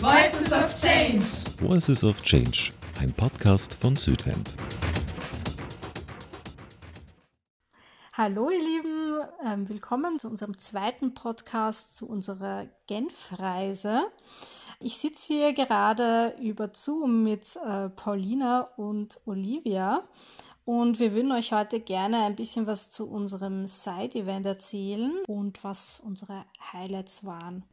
Voices of Change. Voices of Change, ein Podcast von Südwind. Hallo ihr Lieben, ähm, willkommen zu unserem zweiten Podcast zu unserer Genfreise. Ich sitze hier gerade über Zoom mit äh, Paulina und Olivia und wir würden euch heute gerne ein bisschen was zu unserem Side-Event erzählen und was unsere Highlights waren.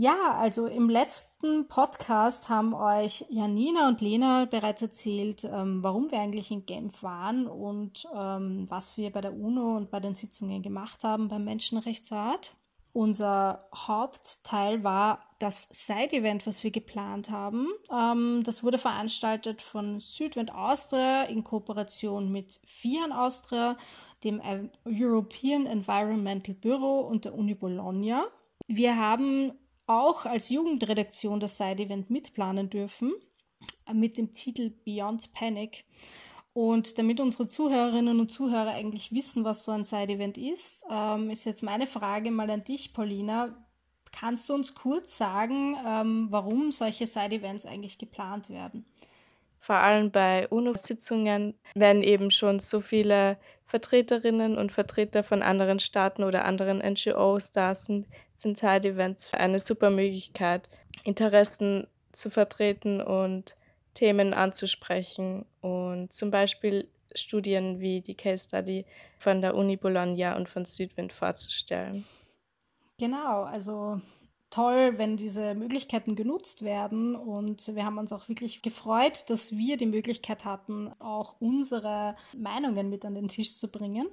Ja, also im letzten Podcast haben euch Janina und Lena bereits erzählt, ähm, warum wir eigentlich in Genf waren und ähm, was wir bei der UNO und bei den Sitzungen gemacht haben beim Menschenrechtsrat. Unser Hauptteil war das Side-Event, was wir geplant haben. Ähm, das wurde veranstaltet von Südwind Austria in Kooperation mit FIAN Austria, dem European Environmental Bureau und der Uni Bologna. Wir haben auch als Jugendredaktion das Side-Event mitplanen dürfen äh, mit dem Titel Beyond Panic. Und damit unsere Zuhörerinnen und Zuhörer eigentlich wissen, was so ein Side-Event ist, ähm, ist jetzt meine Frage mal an dich, Paulina. Kannst du uns kurz sagen, ähm, warum solche Side-Events eigentlich geplant werden? Vor allem bei UNO-Sitzungen, wenn eben schon so viele Vertreterinnen und Vertreter von anderen Staaten oder anderen NGOs da sind, sind Side-Events eine super Möglichkeit, Interessen zu vertreten und Themen anzusprechen und zum Beispiel Studien wie die Case Study von der Uni Bologna und von Südwind vorzustellen. Genau, also toll, wenn diese Möglichkeiten genutzt werden. Und wir haben uns auch wirklich gefreut, dass wir die Möglichkeit hatten, auch unsere Meinungen mit an den Tisch zu bringen.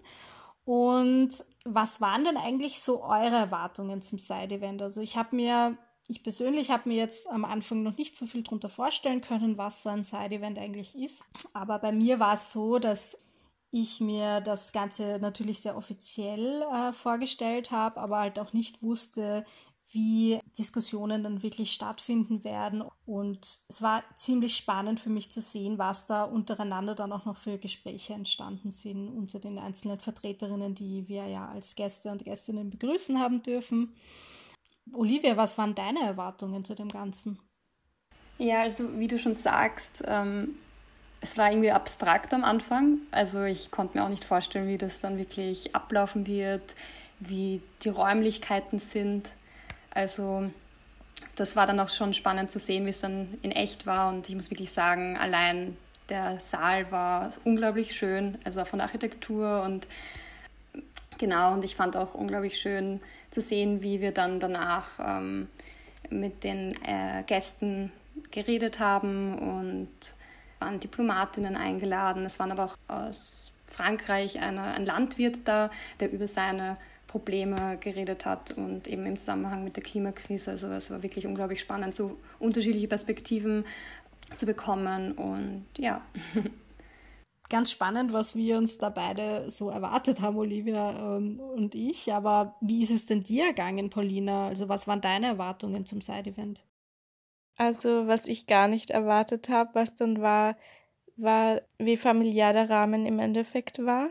Und was waren denn eigentlich so eure Erwartungen zum Side-Event? Also ich habe mir, ich persönlich habe mir jetzt am Anfang noch nicht so viel darunter vorstellen können, was so ein Side-Event eigentlich ist. Aber bei mir war es so, dass ich mir das Ganze natürlich sehr offiziell äh, vorgestellt habe, aber halt auch nicht wusste, wie Diskussionen dann wirklich stattfinden werden. Und es war ziemlich spannend für mich zu sehen, was da untereinander dann auch noch für Gespräche entstanden sind unter den einzelnen Vertreterinnen, die wir ja als Gäste und Gästinnen begrüßen haben dürfen. Olivia, was waren deine Erwartungen zu dem Ganzen? Ja, also wie du schon sagst, ähm, es war irgendwie abstrakt am Anfang. Also ich konnte mir auch nicht vorstellen, wie das dann wirklich ablaufen wird, wie die Räumlichkeiten sind. Also das war dann auch schon spannend zu sehen, wie es dann in echt war. Und ich muss wirklich sagen, allein der Saal war unglaublich schön, also von der Architektur und genau. Und ich fand auch unglaublich schön zu sehen, wie wir dann danach ähm, mit den äh, Gästen geredet haben und waren Diplomatinnen eingeladen. Es waren aber auch aus Frankreich eine, ein Landwirt da, der über seine Probleme geredet hat und eben im Zusammenhang mit der Klimakrise. Also es war wirklich unglaublich spannend, so unterschiedliche Perspektiven zu bekommen und ja. Ganz spannend, was wir uns da beide so erwartet haben, Olivia ähm, und ich. Aber wie ist es denn dir ergangen, Paulina? Also was waren deine Erwartungen zum Side-Event? Also was ich gar nicht erwartet habe, was dann war, war, wie familiär der Rahmen im Endeffekt war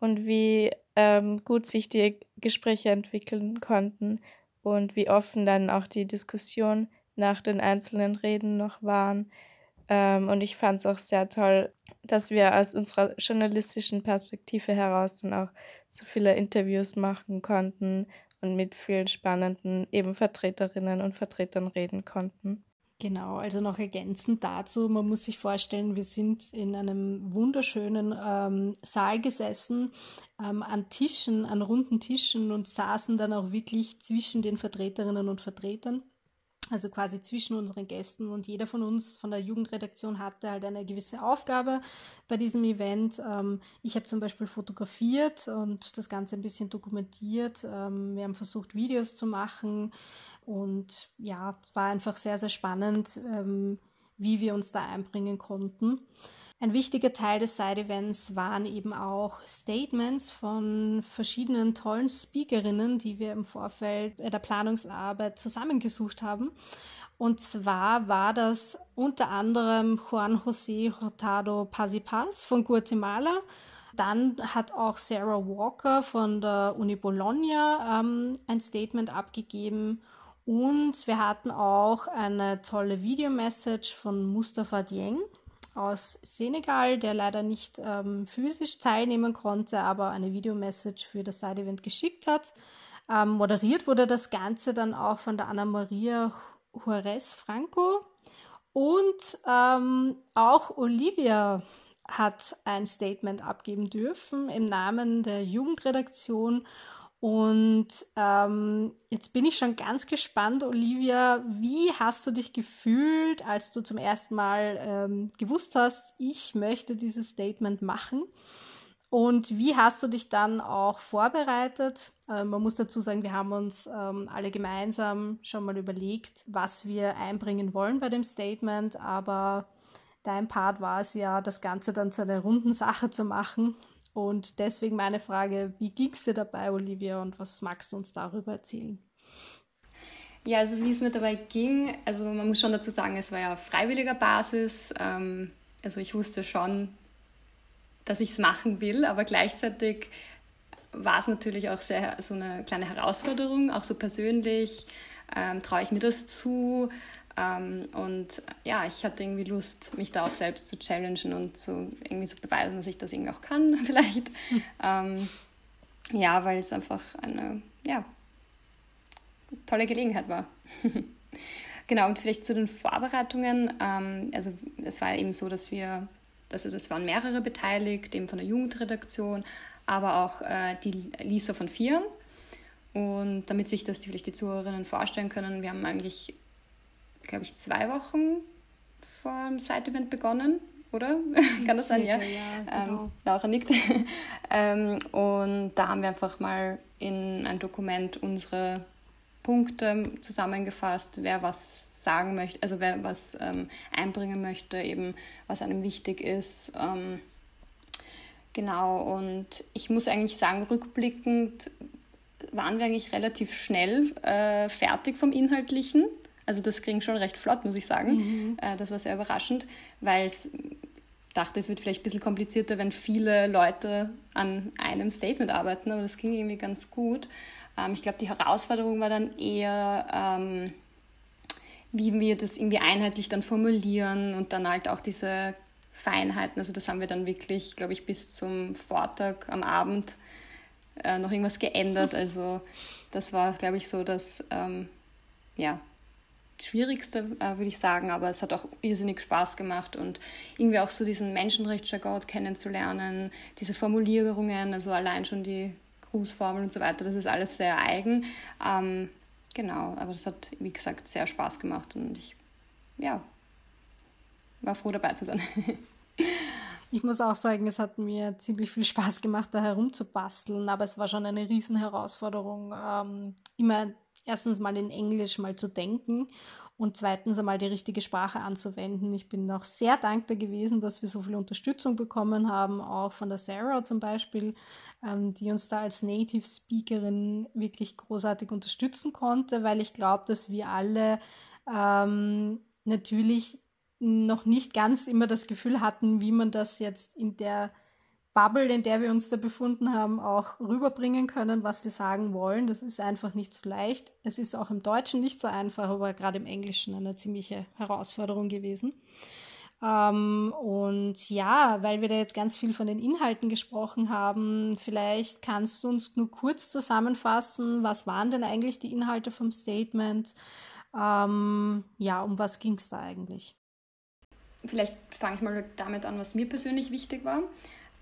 und wie ähm, gut sich die Gespräche entwickeln konnten und wie offen dann auch die Diskussion nach den einzelnen Reden noch waren. Ähm, und ich fand es auch sehr toll, dass wir aus unserer journalistischen Perspektive heraus dann auch so viele Interviews machen konnten und mit vielen spannenden eben Vertreterinnen und Vertretern reden konnten. Genau, also noch ergänzend dazu, man muss sich vorstellen, wir sind in einem wunderschönen ähm, Saal gesessen, ähm, an Tischen, an runden Tischen und saßen dann auch wirklich zwischen den Vertreterinnen und Vertretern. Also quasi zwischen unseren Gästen und jeder von uns von der Jugendredaktion hatte halt eine gewisse Aufgabe bei diesem Event. Ähm, ich habe zum Beispiel fotografiert und das Ganze ein bisschen dokumentiert. Ähm, wir haben versucht, Videos zu machen. Und ja, war einfach sehr, sehr spannend, ähm, wie wir uns da einbringen konnten. Ein wichtiger Teil des Side-Events waren eben auch Statements von verschiedenen tollen Speakerinnen, die wir im Vorfeld der Planungsarbeit zusammengesucht haben. Und zwar war das unter anderem Juan José Hurtado Paz von Guatemala. Dann hat auch Sarah Walker von der Uni Bologna ähm, ein Statement abgegeben Und wir hatten auch eine tolle Videomessage von Mustafa Dieng aus Senegal, der leider nicht ähm, physisch teilnehmen konnte, aber eine Videomessage für das Side-Event geschickt hat. Ähm, moderiert wurde das Ganze dann auch von der Anna-Maria Juarez Franco. Und ähm, auch Olivia hat ein Statement abgeben dürfen im Namen der Jugendredaktion und ähm, jetzt bin ich schon ganz gespannt, Olivia, wie hast du dich gefühlt, als du zum ersten Mal ähm, gewusst hast, ich möchte dieses Statement machen? Und wie hast du dich dann auch vorbereitet? Ähm, man muss dazu sagen, wir haben uns ähm, alle gemeinsam schon mal überlegt, was wir einbringen wollen bei dem Statement, aber dein Part war es ja, das Ganze dann zu einer runden Sache zu machen und deswegen meine Frage, wie ging es dir dabei, Olivia, und was magst du uns darüber erzählen? Ja, also wie es mir dabei ging, also man muss schon dazu sagen, es war ja auf freiwilliger Basis. Ähm, also ich wusste schon, dass ich es machen will, aber gleichzeitig war es natürlich auch sehr so eine kleine Herausforderung, auch so persönlich. Ähm, Traue ich mir das zu? Ähm, und ja, ich hatte irgendwie Lust, mich da auch selbst zu challengen und zu irgendwie zu beweisen, dass ich das irgendwie auch kann, vielleicht. Ähm, ja, weil es einfach eine ja, tolle Gelegenheit war. genau, und vielleicht zu den Vorbereitungen. Ähm, also es war eben so, dass wir, also das waren mehrere beteiligt, eben von der Jugendredaktion, aber auch äh, die Lisa von Vieren. Und damit sich das vielleicht die Zuhörerinnen vorstellen können, wir haben eigentlich glaube ich, zwei Wochen vor dem Side-Event begonnen, oder? Kann das sein? Ja. ja ähm, genau. ähm, Laura nickt. ähm, und da haben wir einfach mal in ein Dokument unsere Punkte zusammengefasst, wer was sagen möchte, also wer was ähm, einbringen möchte, eben was einem wichtig ist. Ähm, genau, und ich muss eigentlich sagen, rückblickend waren wir eigentlich relativ schnell äh, fertig vom Inhaltlichen. Also das ging schon recht flott, muss ich sagen. Mhm. Äh, das war sehr überraschend, weil es dachte, es wird vielleicht ein bisschen komplizierter, wenn viele Leute an einem Statement arbeiten, aber das ging irgendwie ganz gut. Ähm, ich glaube, die Herausforderung war dann eher, ähm, wie wir das irgendwie einheitlich dann formulieren und dann halt auch diese Feinheiten. Also das haben wir dann wirklich, glaube ich, bis zum Vortag am Abend äh, noch irgendwas geändert. Also das war, glaube ich, so, dass ähm, ja, Schwierigste, äh, würde ich sagen, aber es hat auch irrsinnig Spaß gemacht und irgendwie auch so diesen Menschenrechtsjargon kennenzulernen, diese Formulierungen, also allein schon die Grußformel und so weiter, das ist alles sehr eigen. Ähm, genau, aber das hat, wie gesagt, sehr Spaß gemacht und ich, ja, war froh dabei zu sein. Ich muss auch sagen, es hat mir ziemlich viel Spaß gemacht, da herumzubasteln, aber es war schon eine Riesenherausforderung, ähm, immer erstens mal in Englisch mal zu denken und zweitens einmal die richtige Sprache anzuwenden. Ich bin auch sehr dankbar gewesen, dass wir so viel Unterstützung bekommen haben, auch von der Sarah zum Beispiel, ähm, die uns da als Native Speakerin wirklich großartig unterstützen konnte, weil ich glaube, dass wir alle ähm, natürlich noch nicht ganz immer das Gefühl hatten, wie man das jetzt in der Bubble, in der wir uns da befunden haben, auch rüberbringen können, was wir sagen wollen. Das ist einfach nicht so leicht. Es ist auch im Deutschen nicht so einfach, aber gerade im Englischen eine ziemliche Herausforderung gewesen. Ähm, und ja, weil wir da jetzt ganz viel von den Inhalten gesprochen haben, vielleicht kannst du uns nur kurz zusammenfassen, was waren denn eigentlich die Inhalte vom Statement? Ähm, ja, um was ging es da eigentlich? Vielleicht fange ich mal damit an, was mir persönlich wichtig war.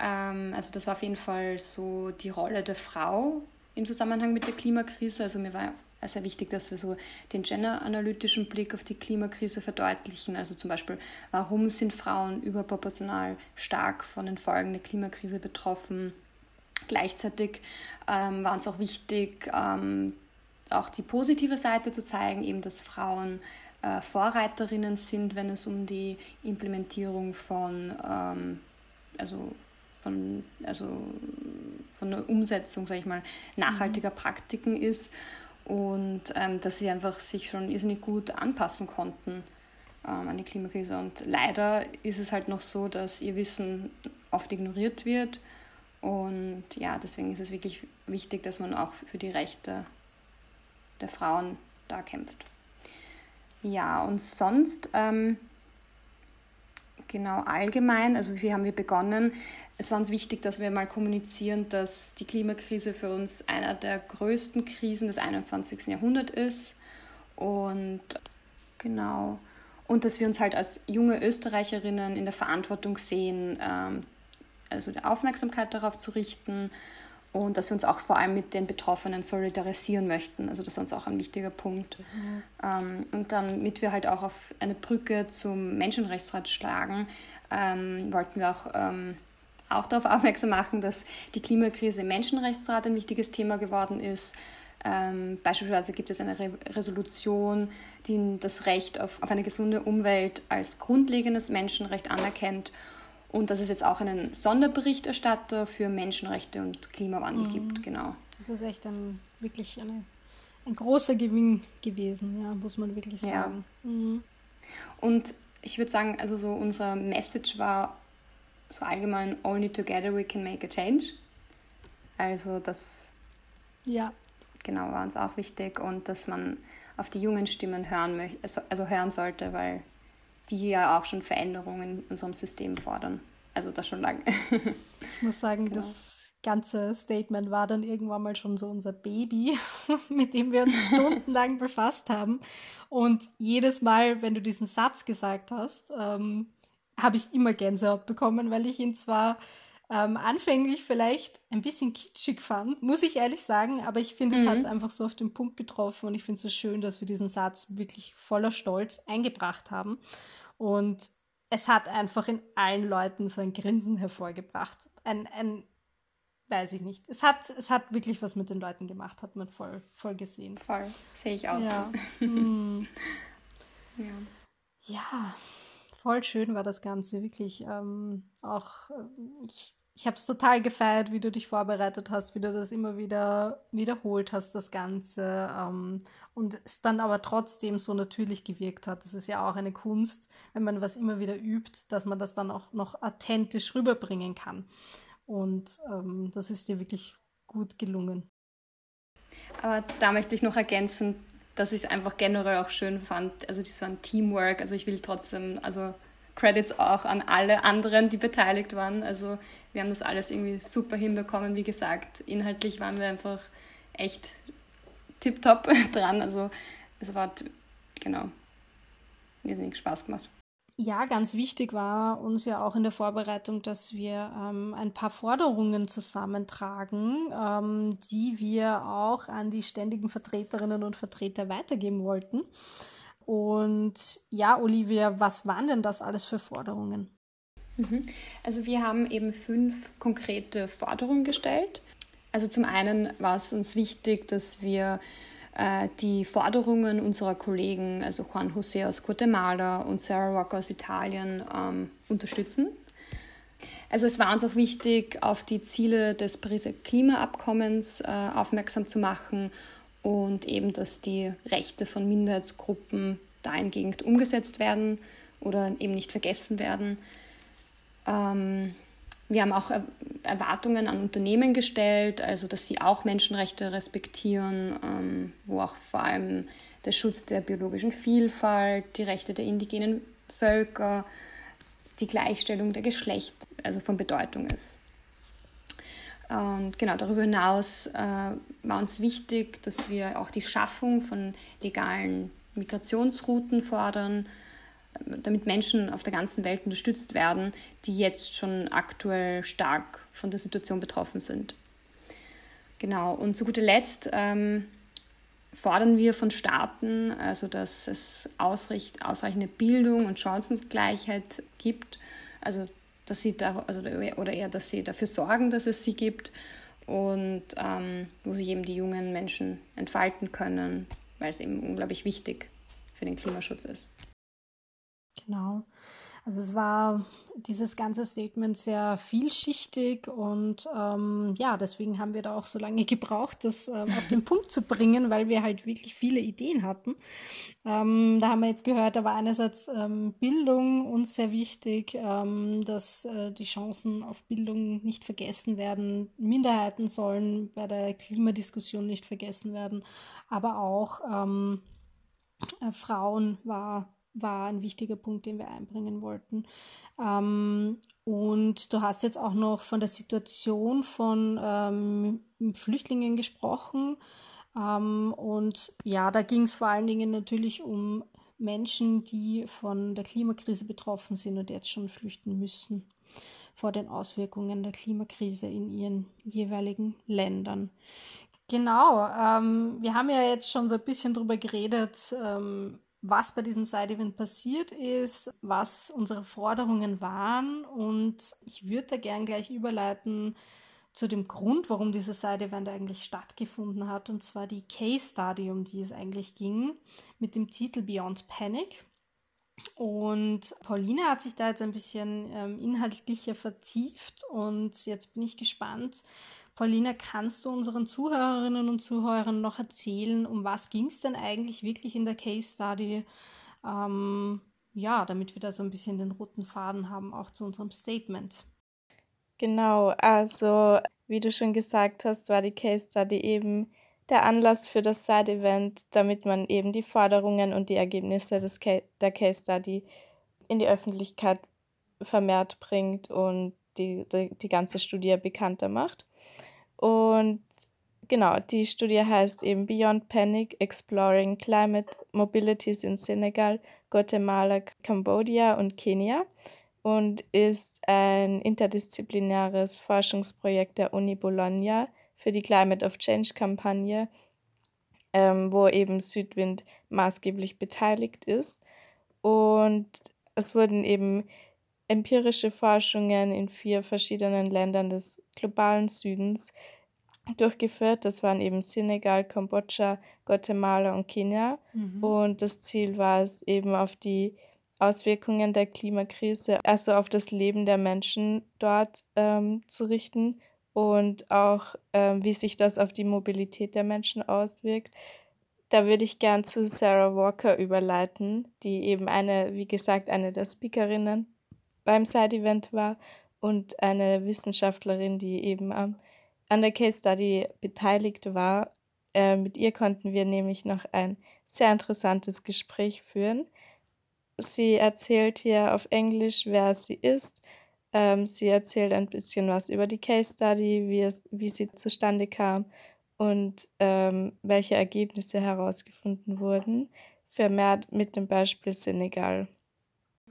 Ähm, also das war auf jeden Fall so die Rolle der Frau im Zusammenhang mit der Klimakrise. Also mir war sehr wichtig, dass wir so den gender-analytischen Blick auf die Klimakrise verdeutlichen. Also zum Beispiel, warum sind Frauen überproportional stark von den Folgen der Klimakrise betroffen? Gleichzeitig ähm, war uns auch wichtig, ähm, auch die positive Seite zu zeigen, eben dass Frauen äh, Vorreiterinnen sind, wenn es um die Implementierung von ähm, also von, also von der Umsetzung, sage ich mal, nachhaltiger mhm. Praktiken ist und ähm, dass sie einfach sich schon irrsinnig gut anpassen konnten ähm, an die Klimakrise. Und leider ist es halt noch so, dass ihr Wissen oft ignoriert wird. Und ja, deswegen ist es wirklich wichtig, dass man auch für die Rechte der Frauen da kämpft. Ja, und sonst, ähm, genau allgemein, also wie haben wir begonnen? Es war uns wichtig, dass wir mal kommunizieren, dass die Klimakrise für uns einer der größten Krisen des 21. Jahrhunderts ist. Und genau, und dass wir uns halt als junge Österreicherinnen in der Verantwortung sehen, ähm, also die Aufmerksamkeit darauf zu richten und dass wir uns auch vor allem mit den Betroffenen solidarisieren möchten. Also das ist uns auch ein wichtiger Punkt. Mhm. Ähm, und damit wir halt auch auf eine Brücke zum Menschenrechtsrat schlagen, ähm, wollten wir auch, ähm, auch darauf aufmerksam machen, dass die Klimakrise im Menschenrechtsrat ein wichtiges Thema geworden ist. Ähm, beispielsweise gibt es eine Re Resolution, die das Recht auf, auf eine gesunde Umwelt als grundlegendes Menschenrecht anerkennt und dass es jetzt auch einen Sonderberichterstatter für Menschenrechte und Klimawandel mhm. gibt, genau. Das ist echt ein wirklich eine, ein großer Gewinn gewesen, ja, muss man wirklich sagen. Ja. Mhm. Und ich würde sagen, also so unser Message war so allgemein, only together we can make a change. Also das ja. genau war uns auch wichtig und dass man auf die jungen Stimmen hören möchte, also, also hören sollte, weil die ja auch schon Veränderungen in unserem System fordern. Also das schon lange. Ich muss sagen, genau. das ganze Statement war dann irgendwann mal schon so unser Baby, mit dem wir uns stundenlang befasst haben. Und jedes Mal, wenn du diesen Satz gesagt hast, ähm, habe ich immer Gänsehaut bekommen, weil ich ihn zwar ähm, anfänglich vielleicht ein bisschen kitschig fand, muss ich ehrlich sagen, aber ich finde, es hat es mhm. einfach so auf den Punkt getroffen und ich finde es so schön, dass wir diesen Satz wirklich voller Stolz eingebracht haben. Und es hat einfach in allen Leuten so ein Grinsen hervorgebracht. Ein, ein weiß ich nicht. Es hat, es hat wirklich was mit den Leuten gemacht, hat man voll, voll gesehen. Voll, sehe ich auch ja. hm. ja. ja. voll schön war das Ganze, wirklich. Ähm, auch äh, ich ich habe es total gefeiert, wie du dich vorbereitet hast, wie du das immer wieder wiederholt hast, das Ganze. Ähm, und es dann aber trotzdem so natürlich gewirkt hat. Das ist ja auch eine Kunst, wenn man was immer wieder übt, dass man das dann auch noch authentisch rüberbringen kann. Und ähm, das ist dir wirklich gut gelungen. Aber da möchte ich noch ergänzen, dass ich es einfach generell auch schön fand, also so ein Teamwork. Also ich will trotzdem, also Credits auch an alle anderen, die beteiligt waren. Also wir haben das alles irgendwie super hinbekommen. Wie gesagt, inhaltlich waren wir einfach echt tipptopp dran. Also es hat, genau, irrsinnig Spaß gemacht. Ja, ganz wichtig war uns ja auch in der Vorbereitung, dass wir ähm, ein paar Forderungen zusammentragen, ähm, die wir auch an die ständigen Vertreterinnen und Vertreter weitergeben wollten. Und ja, Olivia, was waren denn das alles für Forderungen? Mhm. Also wir haben eben fünf konkrete Forderungen gestellt. Also zum einen war es uns wichtig, dass wir äh, die Forderungen unserer Kollegen, also Juan José aus Guatemala und Sarah Rock aus Italien, ähm, unterstützen. Also es war uns auch wichtig, auf die Ziele des Pariser Klimaabkommens äh, aufmerksam zu machen und eben, dass die Rechte von Minderheitsgruppen dahingehend umgesetzt werden oder eben nicht vergessen werden. Ähm, wir haben auch Erwartungen an Unternehmen gestellt, also dass sie auch Menschenrechte respektieren, ähm, wo auch vor allem der Schutz der biologischen Vielfalt, die Rechte der indigenen Völker, die Gleichstellung der Geschlechter also von Bedeutung ist. Und genau darüber hinaus äh, war uns wichtig, dass wir auch die Schaffung von legalen Migrationsrouten fordern, damit Menschen auf der ganzen Welt unterstützt werden, die jetzt schon aktuell stark von der Situation betroffen sind. Genau, und zu guter Letzt ähm, fordern wir von Staaten, also dass es ausreichende Bildung und Chancengleichheit gibt, also dass sie da, also, oder eher, dass sie dafür sorgen, dass es sie gibt und ähm, wo sich eben die jungen Menschen entfalten können, weil es eben unglaublich wichtig für den Klimaschutz ist. Genau. Also es war dieses ganze Statement sehr vielschichtig und ähm, ja, deswegen haben wir da auch so lange gebraucht, das ähm, auf den Punkt zu bringen, weil wir halt wirklich viele Ideen hatten. Ähm, da haben wir jetzt gehört, da war einerseits ähm, Bildung uns sehr wichtig, ähm, dass äh, die Chancen auf Bildung nicht vergessen werden, Minderheiten sollen bei der Klimadiskussion nicht vergessen werden, aber auch ähm, äh, Frauen war, war ein wichtiger Punkt, den wir einbringen wollten. Ähm, und du hast jetzt auch noch von der Situation von ähm, Flüchtlingen gesprochen. Ähm, und ja, da ging es vor allen Dingen natürlich um Menschen, die von der Klimakrise betroffen sind und jetzt schon flüchten müssen vor den Auswirkungen der Klimakrise in ihren jeweiligen Ländern. Genau, ähm, wir haben ja jetzt schon so ein bisschen darüber geredet, ähm, was bei diesem Side-Event passiert ist, was unsere Forderungen waren und ich würde da gern gleich überleiten zu dem Grund, warum dieses Side-Event eigentlich stattgefunden hat, und zwar die Case Study, um die es eigentlich ging, mit dem Titel Beyond Panic. Und Pauline hat sich da jetzt ein bisschen ähm, inhaltlicher vertieft und jetzt bin ich gespannt. Pauline, kannst du unseren Zuhörerinnen und Zuhörern noch erzählen, um was ging es denn eigentlich wirklich in der Case Study? Ähm, ja, damit wir da so ein bisschen den roten Faden haben, auch zu unserem Statement. Genau, also wie du schon gesagt hast, war die Case Study eben der Anlass für das Side-Event, damit man eben die Forderungen und die Ergebnisse des Ca der Case Study in die Öffentlichkeit vermehrt bringt und die, die, die ganze Studie bekannter macht. Und genau, die Studie heißt eben Beyond Panic, Exploring Climate Mobilities in Senegal, Guatemala, Cambodia und Kenia und ist ein interdisziplinäres Forschungsprojekt der Uni Bologna für die Climate of Change Kampagne, ähm, wo eben Südwind maßgeblich beteiligt ist. Und es wurden eben empirische Forschungen in vier verschiedenen Ländern des globalen Südens durchgeführt. Das waren eben Senegal, Kambodscha, Guatemala und Kenia. Mhm. Und das Ziel war es eben auf die Auswirkungen der Klimakrise, also auf das Leben der Menschen dort ähm, zu richten und auch, ähm, wie sich das auf die Mobilität der Menschen auswirkt. Da würde ich gern zu Sarah Walker überleiten, die eben eine, wie gesagt, eine der Speakerinnen beim Side-Event war und eine Wissenschaftlerin, die eben am, an der Case Study beteiligt war. Äh, mit ihr konnten wir nämlich noch ein sehr interessantes Gespräch führen. Sie erzählt hier auf Englisch, wer sie ist. Ähm, sie erzählt ein bisschen was über die Case Study, wie, es, wie sie zustande kam und ähm, welche Ergebnisse herausgefunden wurden, vermehrt mit dem Beispiel Senegal.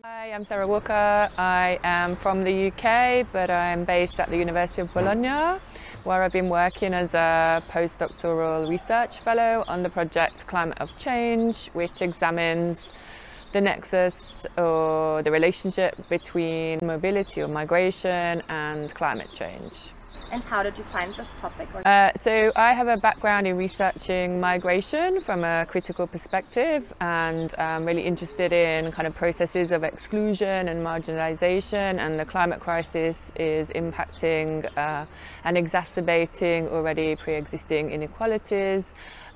Hi, I'm Sarah Walker. I am from the UK, but I'm based at the University of Bologna, where I've been working as a postdoctoral research fellow on the project Climate of Change, which examines the nexus or the relationship between mobility or migration and climate change. And how did you find this topic? Uh, so, I have a background in researching migration from a critical perspective and I'm really interested in kind of processes of exclusion and marginalization. And the climate crisis is impacting uh, and exacerbating already pre existing inequalities.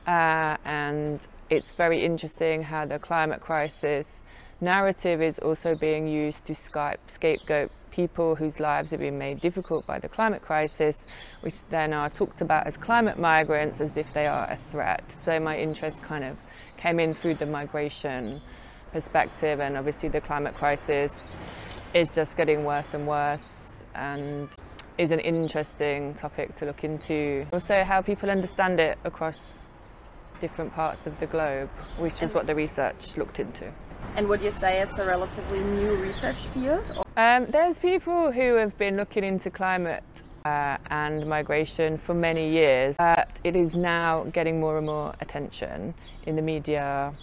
Uh, and it's very interesting how the climate crisis narrative is also being used to scapegoat people whose lives have been made difficult by the climate crisis, which then are talked about as climate migrants as if they are a threat. So my interest kind of came in through the migration perspective, and obviously the climate crisis is just getting worse and worse and is an interesting topic to look into. Also, how people understand it across different parts of the globe, which is what the research looked into. And would you say it's a relatively new research field? Um, there's people who have been looking into climate uh, and migration for many years. Uh, it is now getting more and more attention in the media.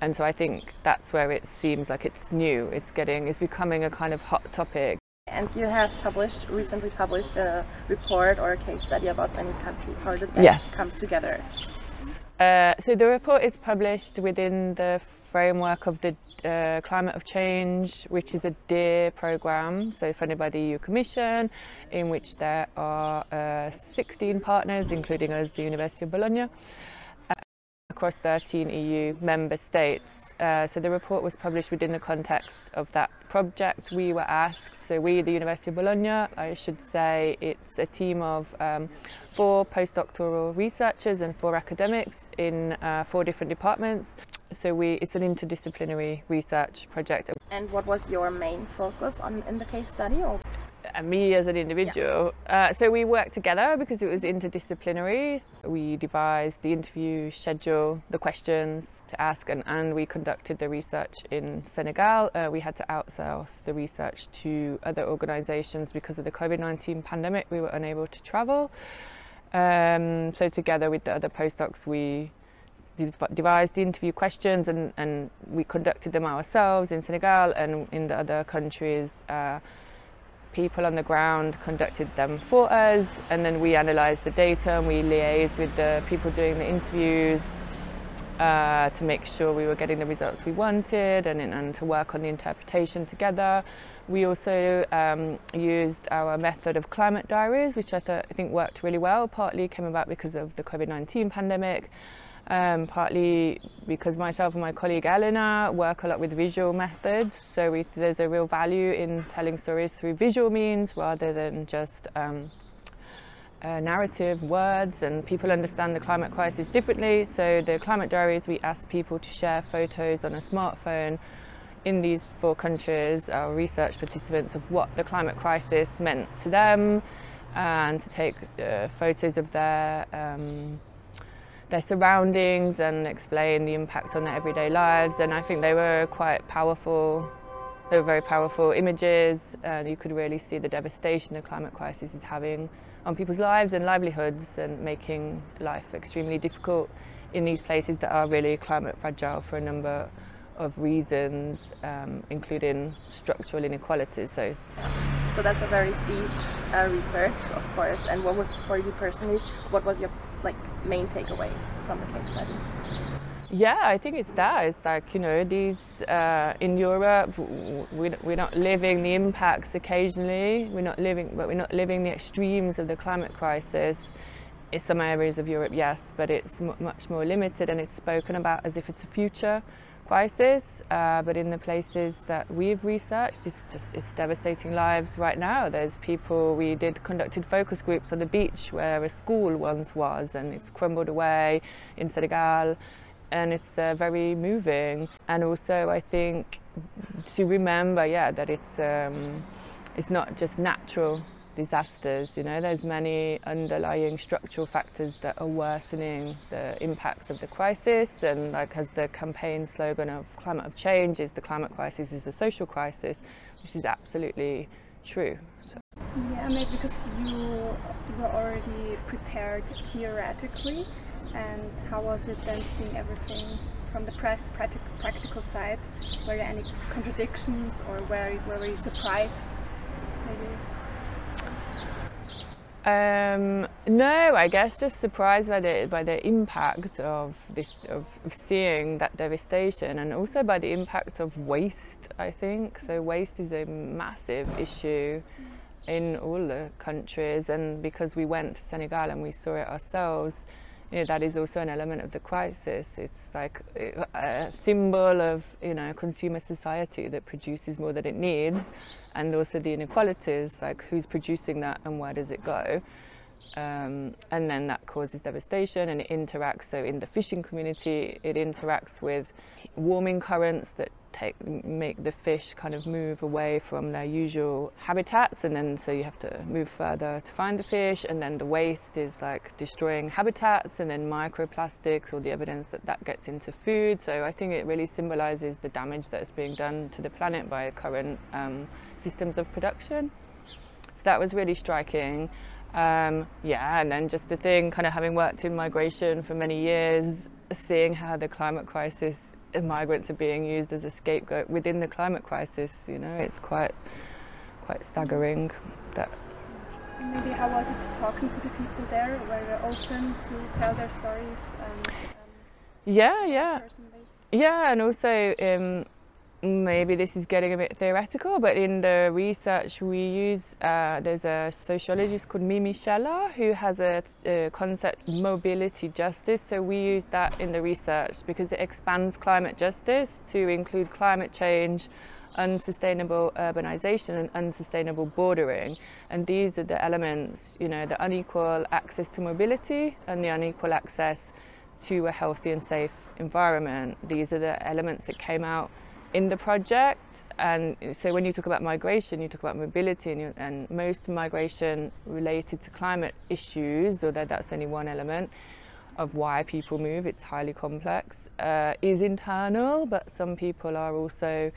And so I think that's where it seems like it's new. It's getting, it's becoming a kind of hot topic. And you have published, recently published a report or a case study about many countries. How did that yes. come together? Uh, so the report is published within the framework of the uh, Climate of Change, which is a DEAR program, so funded by the EU Commission, in which there are uh, 16 partners, including us, the University of Bologna, uh, across 13 EU member states. Uh, so the report was published within the context of that project. We were asked, so we, the University of Bologna, I should say, it's a team of um, four postdoctoral researchers and four academics in uh, four different departments so we it's an interdisciplinary research project. And what was your main focus on in the case study? Or? And me as an individual. Yeah. Uh, so we worked together because it was interdisciplinary. We devised the interview schedule, the questions to ask, and, and we conducted the research in Senegal. Uh, we had to outsource the research to other organizations because of the COVID 19 pandemic. We were unable to travel. Um, so, together with the other postdocs, we devised interview questions and, and we conducted them ourselves in Senegal and in the other countries. Uh, people on the ground conducted them for us and then we analysed the data and we liaised with the people doing the interviews uh, to make sure we were getting the results we wanted and, and to work on the interpretation together. We also um, used our method of climate diaries, which I, th- I think worked really well. Partly came about because of the COVID 19 pandemic um, partly because myself and my colleague Elena work a lot with visual methods. So we, there's a real value in telling stories through visual means rather than just um, uh, narrative words. And people understand the climate crisis differently. So the climate diaries, we ask people to share photos on a smartphone in these four countries, our research participants, of what the climate crisis meant to them and to take uh, photos of their um, their surroundings and explain the impact on their everyday lives. And I think they were quite powerful. They were very powerful images, and you could really see the devastation the climate crisis is having on people's lives and livelihoods, and making life extremely difficult in these places that are really climate fragile for a number of reasons, um, including structural inequalities. So, so that's a very deep uh, research, of course. And what was for you personally? What was your like main takeaway from the case study? Yeah, I think it's that. It's like, you know, these uh, in Europe, we, we're not living the impacts occasionally. We're not living, but we're not living the extremes of the climate crisis. In some areas of Europe, yes, but it's much more limited and it's spoken about as if it's a future crisis, uh, but in the places that we've researched, it's just it's devastating lives right now. There's people we did conducted focus groups on the beach where a school once was, and it's crumbled away in Senegal, and it's uh, very moving. And also, I think to remember, yeah, that it's um, it's not just natural disasters. You know, there's many underlying structural factors that are worsening the impacts of the crisis. And like as the campaign slogan of climate of change is the climate crisis is a social crisis, this is absolutely true. So. Yeah, maybe because you were already prepared theoretically. And how was it then seeing everything from the pra- practical side? Were there any contradictions or were, were you surprised? Maybe. Um, no, I guess just surprised by the by the impact of this of, seeing that devastation, and also by the impact of waste. I think so. Waste is a massive issue in all the countries, and because we went to Senegal and we saw it ourselves, you know, that is also an element of the crisis. It's like a symbol of you know consumer society that produces more than it needs, and also the inequalities, like who's producing that and where does it go. Um, and then that causes devastation and it interacts. So in the fishing community, it interacts with warming currents that take make the fish kind of move away from their usual habitats, and then so you have to move further to find the fish. And then the waste is like destroying habitats, and then microplastics, or the evidence that that gets into food. So I think it really symbolises the damage that is being done to the planet by current um, systems of production. So that was really striking. Um, yeah, and then just the thing, kind of having worked in migration for many years, seeing how the climate crisis, migrants are being used as a scapegoat within the climate crisis. You know, it's quite quite staggering. That. Maybe how was it talking to the people there? Were they open to tell their stories? And, um, yeah, yeah, personally? yeah, and also um, maybe this is getting a bit theoretical, but in the research we use, uh, there's a sociologist called Mimi Scheller who has a, a, concept mobility justice. So we use that in the research because it expands climate justice to include climate change, unsustainable urbanization, and unsustainable bordering. And these are the elements, you know, the unequal access to mobility and the unequal access to a healthy and safe environment. These are the elements that came out in the project. And so when you talk about migration, you talk about mobility, and, you, and most migration related to climate issues, although that's only one element of why people move, it's highly complex, uh, is internal, but some people are also,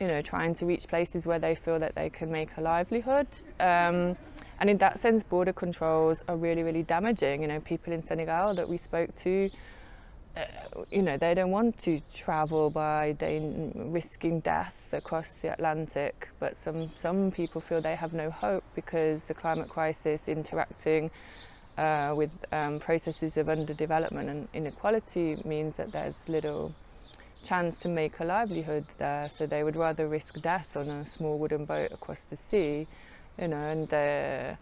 you know, trying to reach places where they feel that they can make a livelihood. Um, and in that sense, border controls are really, really damaging. You know, people in Senegal that we spoke to, you know, they don't want to travel by dan- risking death across the Atlantic, but some, some people feel they have no hope because the climate crisis interacting uh, with um, processes of underdevelopment and inequality means that there's little chance to make a livelihood there. So they would rather risk death on a small wooden boat across the sea, you know, and uh,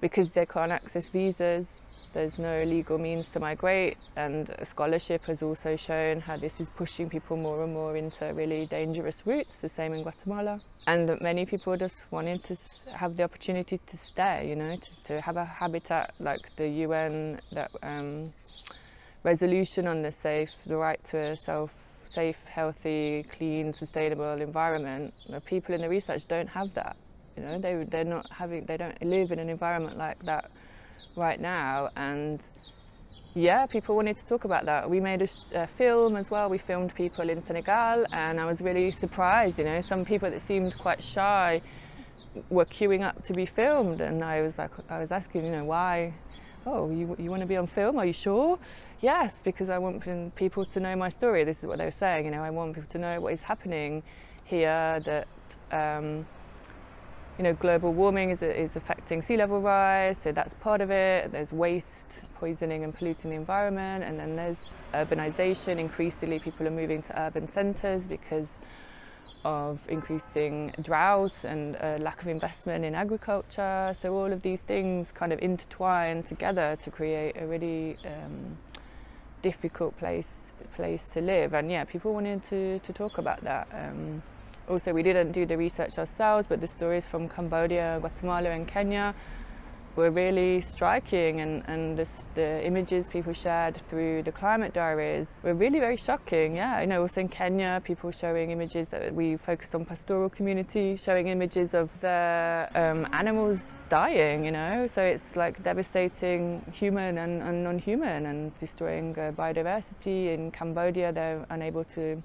because they can't access visas, there's no legal means to migrate, and scholarship has also shown how this is pushing people more and more into really dangerous routes, the same in Guatemala. And many people just wanted to have the opportunity to stay, you know, to, to have a habitat like the UN that, um, resolution on the safe, the right to a self safe, healthy, clean, sustainable environment. The people in the research don't have that. You know, they they're not having they don't live in an environment like that right now and yeah, people wanted to talk about that. We made a, a, film as well. We filmed people in Senegal, and I was really surprised. You know, some people that seemed quite shy were queuing up to be filmed, and I was like, I was asking, you know, why? Oh, you, you want to be on film? Are you sure? Yes, because I want people to know my story. This is what they were saying. You know, I want people to know what is happening here. That um, you know, global warming is, is affecting sea level rise, so that's part of it. There's waste, poisoning and polluting the environment, and then there's urbanization. Increasingly, people are moving to urban centres because of increasing drought and a lack of investment in agriculture. So all of these things kind of intertwine together to create a really um, difficult place place to live. And yeah, people wanted to, to talk about that. Um, also, we didn't do the research ourselves, but the stories from Cambodia, Guatemala, and Kenya were really striking, and, and this, the images people shared through the climate diaries were really very shocking. Yeah, you know, also in Kenya, people showing images that we focused on pastoral community, showing images of the um, animals dying. You know, so it's like devastating human and, and non-human, and destroying uh, biodiversity. In Cambodia, they're unable to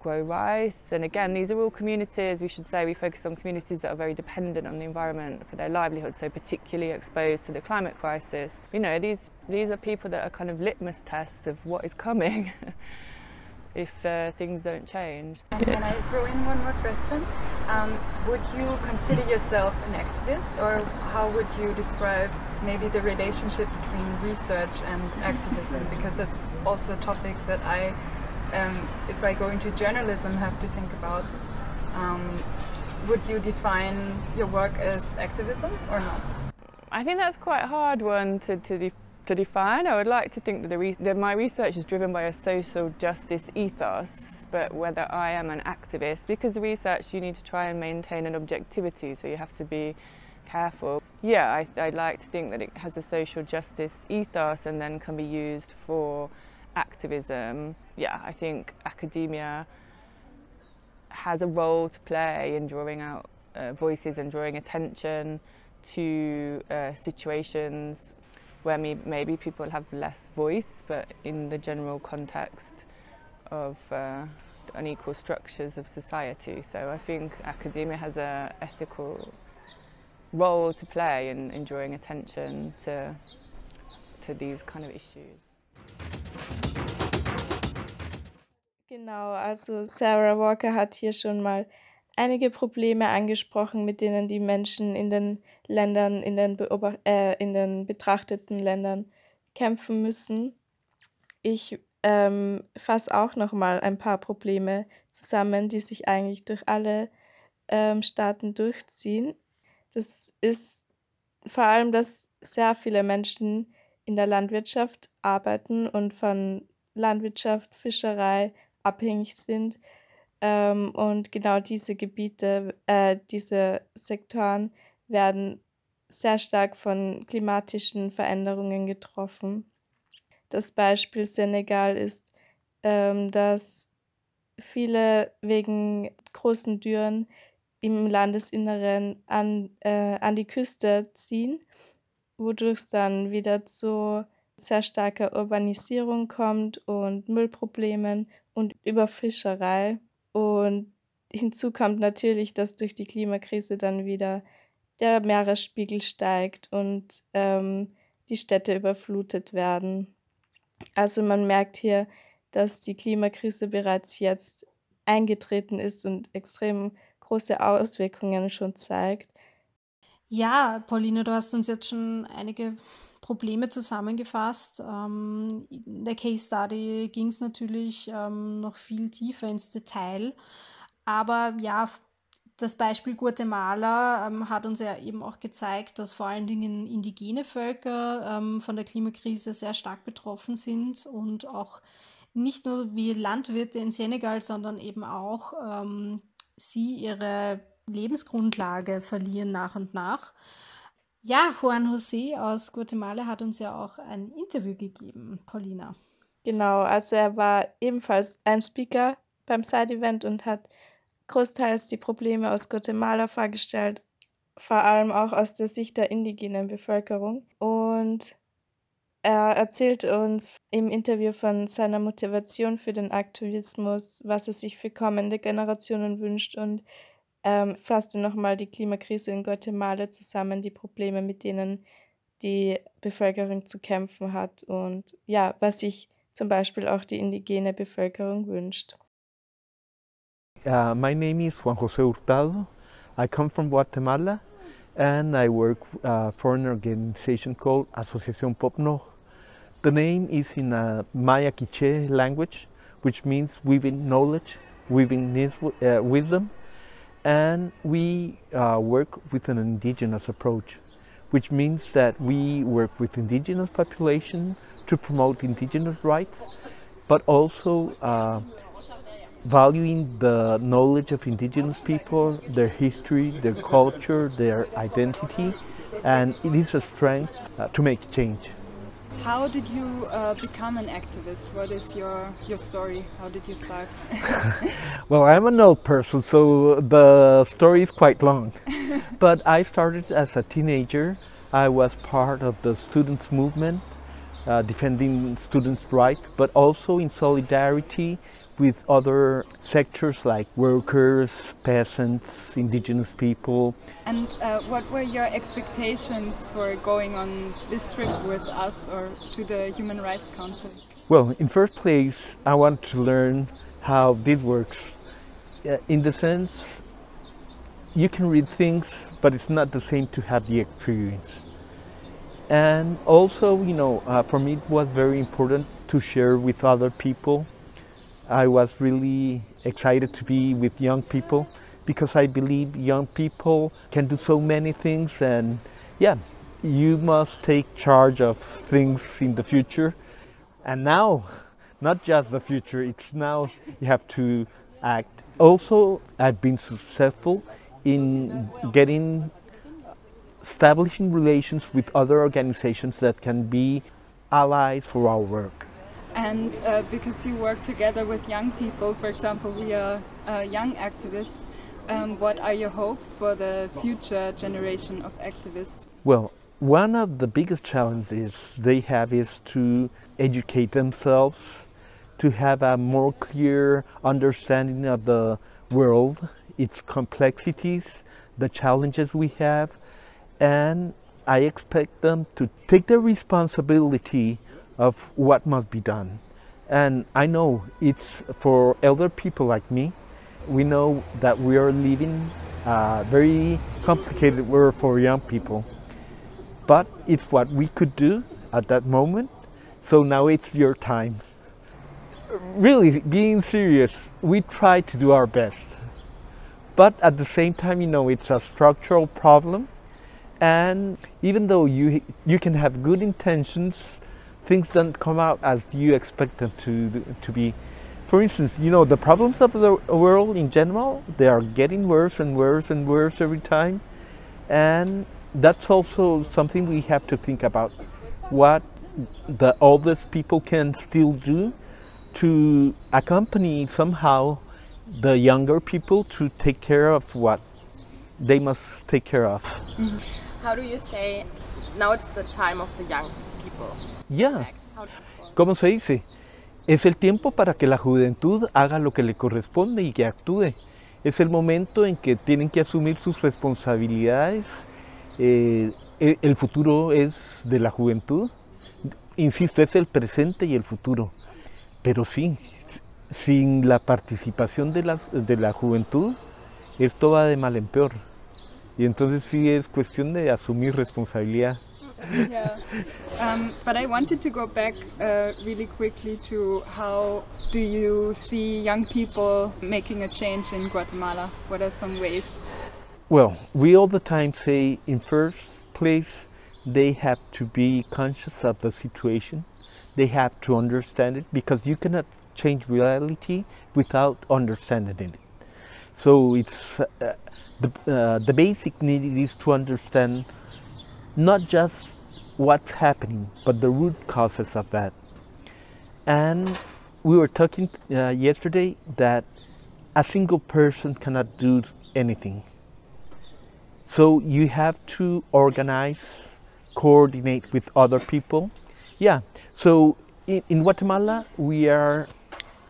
grow rice. And again, these are all communities, we should say, we focus on communities that are very dependent on the environment for their livelihood, so particularly exposed to the climate crisis. You know, these, these are people that are kind of litmus tests of what is coming if uh, things don't change. And can I throw in one more question? Um, would you consider yourself an activist, or how would you describe maybe the relationship between research and activism? Because that's also a topic that I um, if I go into journalism, have to think about um, would you define your work as activism or not? I think that's quite a hard one to, to, de to define. I would like to think that, the that my research is driven by a social justice ethos, but whether I am an activist, because the research you need to try and maintain an objectivity, so you have to be careful. Yeah, I, I'd like to think that it has a social justice ethos and then can be used for activism, yeah, I think academia has a role to play in drawing out uh, voices and drawing attention to uh, situations where me, maybe people have less voice, but in the general context of uh, unequal structures of society. So I think academia has an ethical role to play in, in drawing attention to, to these kind of issues. Genau, also Sarah Walker hat hier schon mal einige Probleme angesprochen, mit denen die Menschen in den Ländern, in den, äh, in den betrachteten Ländern kämpfen müssen. Ich ähm, fasse auch noch mal ein paar Probleme zusammen, die sich eigentlich durch alle ähm, Staaten durchziehen. Das ist vor allem, dass sehr viele Menschen in der Landwirtschaft arbeiten und von Landwirtschaft, Fischerei, abhängig sind. Ähm, und genau diese Gebiete, äh, diese Sektoren werden sehr stark von klimatischen Veränderungen getroffen. Das Beispiel Senegal ist ähm, dass viele wegen großen Dürren im Landesinneren an, äh, an die Küste ziehen, wodurch es dann wieder zu sehr starker Urbanisierung kommt und Müllproblemen und Überfischerei. Und hinzu kommt natürlich, dass durch die Klimakrise dann wieder der Meeresspiegel steigt und ähm, die Städte überflutet werden. Also man merkt hier, dass die Klimakrise bereits jetzt eingetreten ist und extrem große Auswirkungen schon zeigt. Ja, Pauline, du hast uns jetzt schon einige Probleme zusammengefasst. Ähm, in der Case Study ging es natürlich ähm, noch viel tiefer ins Detail. Aber ja, das Beispiel Guatemala ähm, hat uns ja eben auch gezeigt, dass vor allen Dingen indigene Völker ähm, von der Klimakrise sehr stark betroffen sind und auch nicht nur wie Landwirte in Senegal, sondern eben auch ähm, sie ihre Lebensgrundlage verlieren nach und nach. Ja, Juan José aus Guatemala hat uns ja auch ein Interview gegeben, Paulina. Genau, also er war ebenfalls ein Speaker beim Side-Event und hat großteils die Probleme aus Guatemala vorgestellt, vor allem auch aus der Sicht der indigenen Bevölkerung. Und er erzählt uns im Interview von seiner Motivation für den Aktivismus, was er sich für kommende Generationen wünscht und ähm, fasste nochmal die Klimakrise in Guatemala zusammen, die Probleme, mit denen die Bevölkerung zu kämpfen hat und ja, was sich zum Beispiel auch die indigene Bevölkerung wünscht. Uh, my name is Juan José Hurtado. I come from Guatemala and I work uh, for an organization called Asociación Popno. The name is in a Maya Quiche language, which means weaving knowledge, weaving uh, wisdom, and we uh, work with an indigenous approach, which means that we work with indigenous population to promote indigenous rights, but also uh, valuing the knowledge of indigenous people, their history, their culture, their identity, and it is a strength uh, to make change. How did you uh, become an activist? What is your your story? How did you start? well, I'm an old person, so the story is quite long. but I started as a teenager. I was part of the students' movement, uh, defending students' rights, but also in solidarity with other sectors like workers, peasants, indigenous people. And uh, what were your expectations for going on this trip with us or to the Human Rights Council? Well, in first place, I want to learn how this works. Uh, in the sense, you can read things, but it's not the same to have the experience. And also, you know, uh, for me, it was very important to share with other people I was really excited to be with young people because I believe young people can do so many things and yeah, you must take charge of things in the future. And now, not just the future, it's now you have to act. Also, I've been successful in getting establishing relations with other organizations that can be allies for our work and uh, because you work together with young people, for example, we are uh, young activists, um, what are your hopes for the future generation of activists? Well, one of the biggest challenges they have is to educate themselves, to have a more clear understanding of the world, its complexities, the challenges we have, and I expect them to take their responsibility of what must be done. And I know it's for elder people like me, we know that we are living a very complicated world for young people. But it's what we could do at that moment. So now it's your time. Really, being serious, we try to do our best. But at the same time, you know, it's a structural problem. And even though you, you can have good intentions, things don't come out as you expect them to to be. For instance, you know the problems of the world in general they are getting worse and worse and worse every time, and that's also something we have to think about. What the oldest people can still do to accompany somehow the younger people to take care of what they must take care of. Mm-hmm. How do you say now it's the time of the young people? Yeah. ¿Cómo se dice? Es el tiempo para que la juventud haga lo que le corresponde y que actúe. Es el momento en que tienen que asumir sus responsabilidades. Eh, e, el futuro es de la juventud. Insisto, es el presente y el futuro. Pero sí, sin la participación de, de la juventud, esto va de mal en peor. Y entonces sí es cuestión de asumir responsabilidad. yeah. Um, but I wanted to go back uh, really quickly to how do you see young people making a change in Guatemala? What are some ways? Well, we all the time say, in first place, they have to be conscious of the situation. They have to understand it because you cannot change reality without understanding it. So it's uh, the, uh, the basic need is to understand not just what's happening, but the root causes of that. And we were talking uh, yesterday that a single person cannot do anything. So you have to organize, coordinate with other people. Yeah, so in, in Guatemala, we are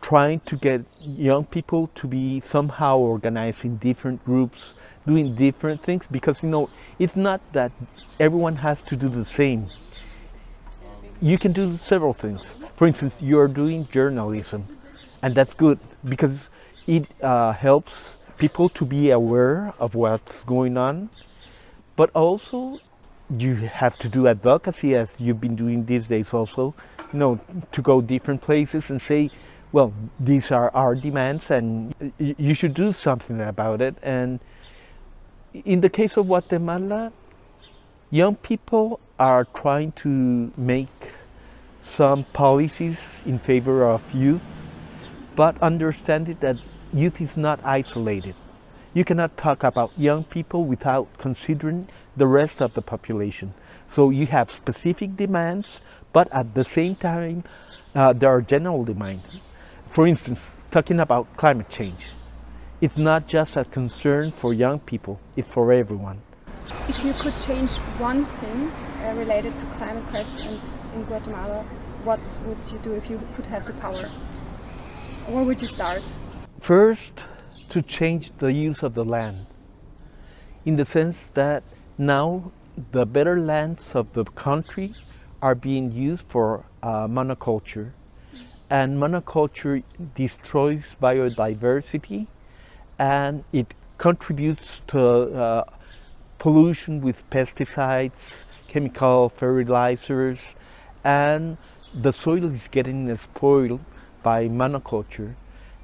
trying to get young people to be somehow organized in different groups, doing different things because you know it's not that everyone has to do the same. You can do several things. For instance, you are doing journalism, and that's good because it uh, helps people to be aware of what's going on, but also you have to do advocacy as you've been doing these days also, you know, to go different places and say, well, these are our demands and you should do something about it. And in the case of Guatemala, young people are trying to make some policies in favor of youth, but understanding that youth is not isolated. You cannot talk about young people without considering the rest of the population. So you have specific demands, but at the same time, uh, there are general demands. For instance, talking about climate change. It's not just a concern for young people, it's for everyone. If you could change one thing uh, related to climate crisis in, in Guatemala, what would you do if you could have the power? Where would you start? First, to change the use of the land, in the sense that now the better lands of the country are being used for uh, monoculture and monoculture destroys biodiversity and it contributes to uh, pollution with pesticides, chemical fertilizers, and the soil is getting spoiled by monoculture.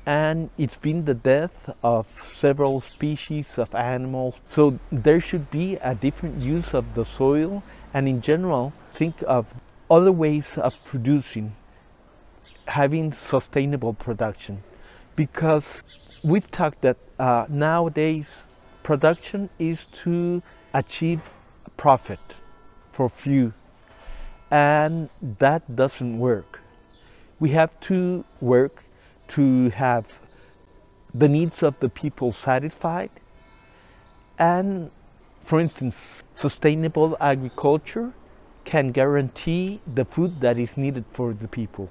And it's been the death of several species of animals. So there should be a different use of the soil, and in general, think of other ways of producing having sustainable production because we've talked that uh, nowadays production is to achieve profit for few and that doesn't work. We have to work to have the needs of the people satisfied and for instance sustainable agriculture can guarantee the food that is needed for the people.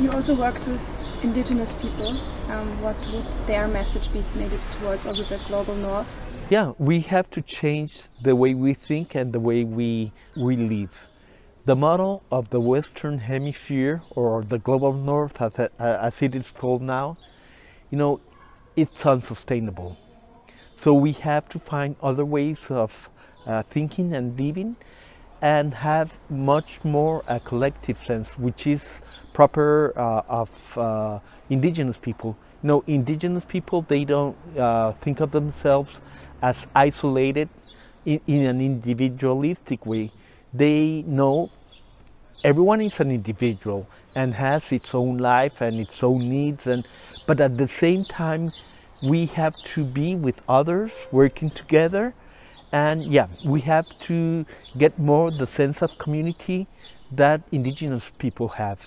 You also worked with indigenous people. Um, what would their message be, maybe towards also the global north? Yeah, we have to change the way we think and the way we, we live. The model of the Western Hemisphere, or the global north as, it is called now, you know, it's unsustainable. So we have to find other ways of uh, thinking and living and have much more a collective sense, which is proper uh, of uh, indigenous people. Know, indigenous people they don't uh, think of themselves as isolated in, in an individualistic way. They know everyone is an individual and has its own life and its own needs, and but at the same time, we have to be with others, working together and yeah we have to get more the sense of community that indigenous people have.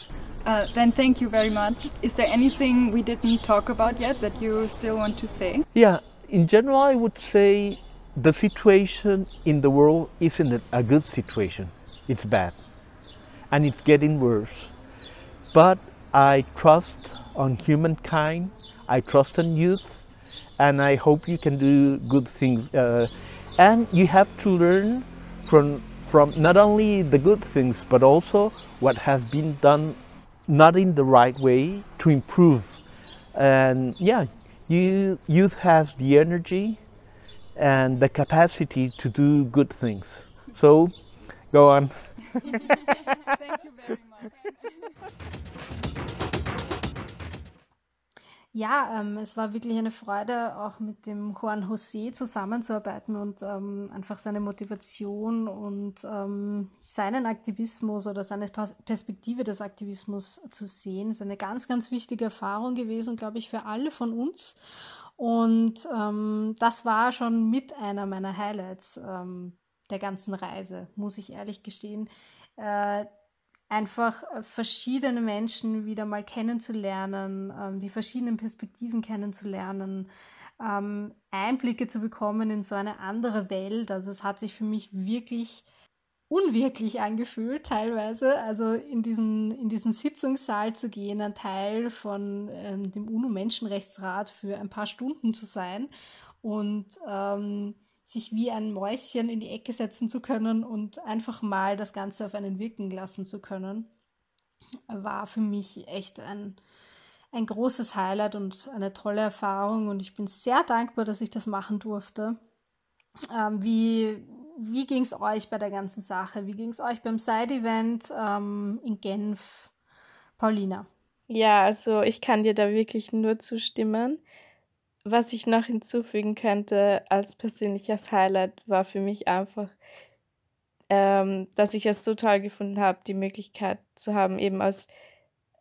Uh, then thank you very much. Is there anything we didn't talk about yet that you still want to say? Yeah, in general, I would say the situation in the world isn't a good situation. It's bad. And it's getting worse. But I trust on humankind, I trust on youth, and I hope you can do good things. Uh, and you have to learn from, from not only the good things, but also what has been done not in the right way to improve. And yeah, you, youth has the energy and the capacity to do good things. So go on. Thank you very much. Ja, ähm, es war wirklich eine Freude, auch mit dem Juan José zusammenzuarbeiten und ähm, einfach seine Motivation und ähm, seinen Aktivismus oder seine Perspektive des Aktivismus zu sehen. Ist eine ganz, ganz wichtige Erfahrung gewesen, glaube ich, für alle von uns. Und ähm, das war schon mit einer meiner Highlights ähm, der ganzen Reise, muss ich ehrlich gestehen. Äh, einfach äh, verschiedene Menschen wieder mal kennenzulernen, ähm, die verschiedenen Perspektiven kennenzulernen, ähm, Einblicke zu bekommen in so eine andere Welt. Also es hat sich für mich wirklich unwirklich angefühlt teilweise. Also in diesen, in diesen Sitzungssaal zu gehen, ein Teil von ähm, dem UNO-Menschenrechtsrat für ein paar Stunden zu sein und ähm, sich wie ein Mäuschen in die Ecke setzen zu können und einfach mal das Ganze auf einen wirken lassen zu können, war für mich echt ein, ein großes Highlight und eine tolle Erfahrung. Und ich bin sehr dankbar, dass ich das machen durfte. Ähm, wie wie ging es euch bei der ganzen Sache? Wie ging es euch beim Side-Event ähm, in Genf? Paulina. Ja, also ich kann dir da wirklich nur zustimmen. Was ich noch hinzufügen könnte als persönliches Highlight war für mich einfach, ähm, dass ich es so toll gefunden habe, die Möglichkeit zu haben, eben als,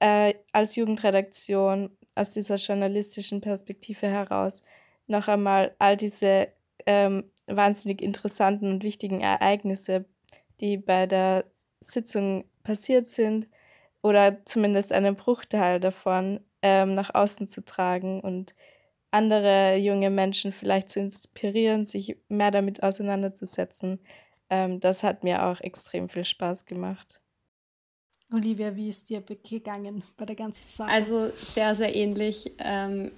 äh, als Jugendredaktion aus dieser journalistischen Perspektive heraus noch einmal all diese ähm, wahnsinnig interessanten und wichtigen Ereignisse, die bei der Sitzung passiert sind, oder zumindest einen Bruchteil davon ähm, nach außen zu tragen und andere junge Menschen vielleicht zu inspirieren, sich mehr damit auseinanderzusetzen. Ähm, das hat mir auch extrem viel Spaß gemacht. Olivia, wie ist dir gegangen bei der ganzen Sache? Also sehr, sehr ähnlich. Ähm,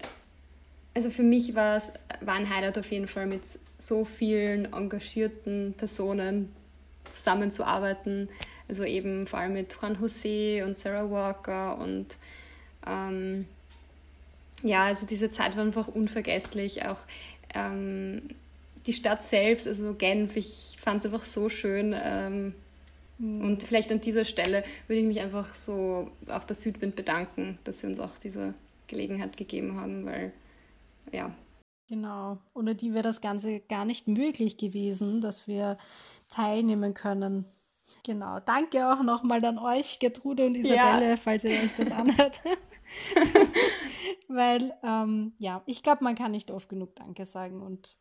also für mich war es war ein Highlight auf jeden Fall mit so vielen engagierten Personen zusammenzuarbeiten. Also eben vor allem mit Juan José und Sarah Walker und ähm, ja, also diese Zeit war einfach unvergesslich. Auch ähm, die Stadt selbst, also Genf, ich fand es einfach so schön. Ähm, mhm. Und vielleicht an dieser Stelle würde ich mich einfach so auch bei Südwind bedanken, dass sie uns auch diese Gelegenheit gegeben haben, weil ja. Genau, ohne die wäre das Ganze gar nicht möglich gewesen, dass wir teilnehmen können. Genau, danke auch nochmal an euch, Gertrude und Isabelle, ja. falls ihr euch das anhört. Weil, ähm, ja, ich glaube, man kann nicht oft genug Danke sagen. Und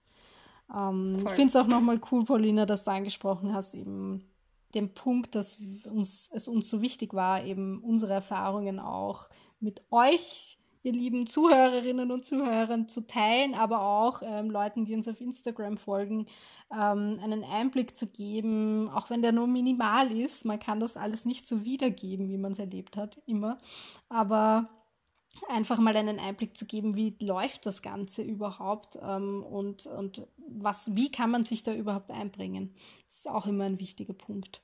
ähm, ich finde es auch nochmal cool, Paulina, dass du angesprochen hast, eben den Punkt, dass uns, es uns so wichtig war, eben unsere Erfahrungen auch mit euch, ihr lieben Zuhörerinnen und Zuhörern, zu teilen, aber auch ähm, Leuten, die uns auf Instagram folgen, ähm, einen Einblick zu geben, auch wenn der nur minimal ist. Man kann das alles nicht so wiedergeben, wie man es erlebt hat, immer. Aber einfach mal einen Einblick zu geben, wie läuft das Ganze überhaupt ähm, und, und was, wie kann man sich da überhaupt einbringen. Das ist auch immer ein wichtiger Punkt.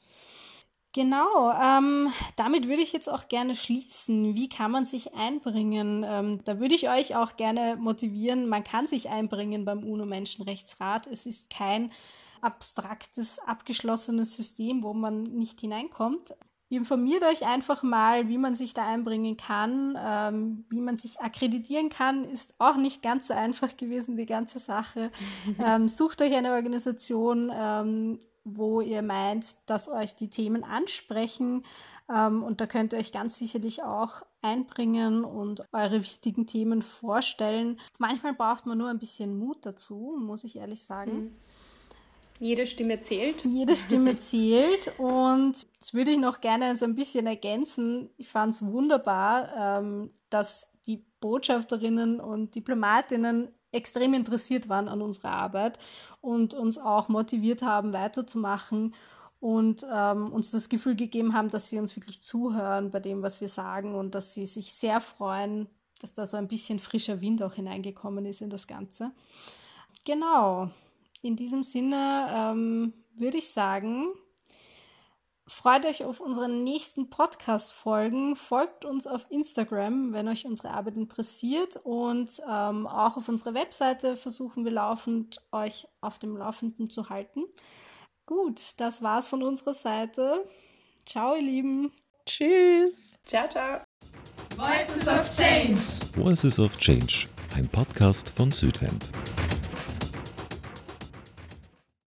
Genau, ähm, damit würde ich jetzt auch gerne schließen. Wie kann man sich einbringen? Ähm, da würde ich euch auch gerne motivieren. Man kann sich einbringen beim UNO-Menschenrechtsrat. Es ist kein abstraktes, abgeschlossenes System, wo man nicht hineinkommt. Informiert euch einfach mal, wie man sich da einbringen kann, ähm, wie man sich akkreditieren kann. Ist auch nicht ganz so einfach gewesen, die ganze Sache. ähm, sucht euch eine Organisation, ähm, wo ihr meint, dass euch die Themen ansprechen. Ähm, und da könnt ihr euch ganz sicherlich auch einbringen und eure wichtigen Themen vorstellen. Manchmal braucht man nur ein bisschen Mut dazu, muss ich ehrlich sagen. Mhm. Jede Stimme zählt. Jede Stimme zählt. Und das würde ich noch gerne so ein bisschen ergänzen. Ich fand es wunderbar, ähm, dass die Botschafterinnen und Diplomatinnen extrem interessiert waren an unserer Arbeit und uns auch motiviert haben, weiterzumachen und ähm, uns das Gefühl gegeben haben, dass sie uns wirklich zuhören bei dem, was wir sagen und dass sie sich sehr freuen, dass da so ein bisschen frischer Wind auch hineingekommen ist in das Ganze. Genau, in diesem Sinne ähm, würde ich sagen, freut euch auf unsere nächsten Podcast-Folgen. Folgt uns auf Instagram, wenn euch unsere Arbeit interessiert. Und ähm, auch auf unserer Webseite versuchen wir laufend, euch auf dem Laufenden zu halten. Gut, das war's von unserer Seite. Ciao, ihr Lieben. Tschüss. Ciao, ciao. Voices of Change. Voices of Change, ein Podcast von Südwend.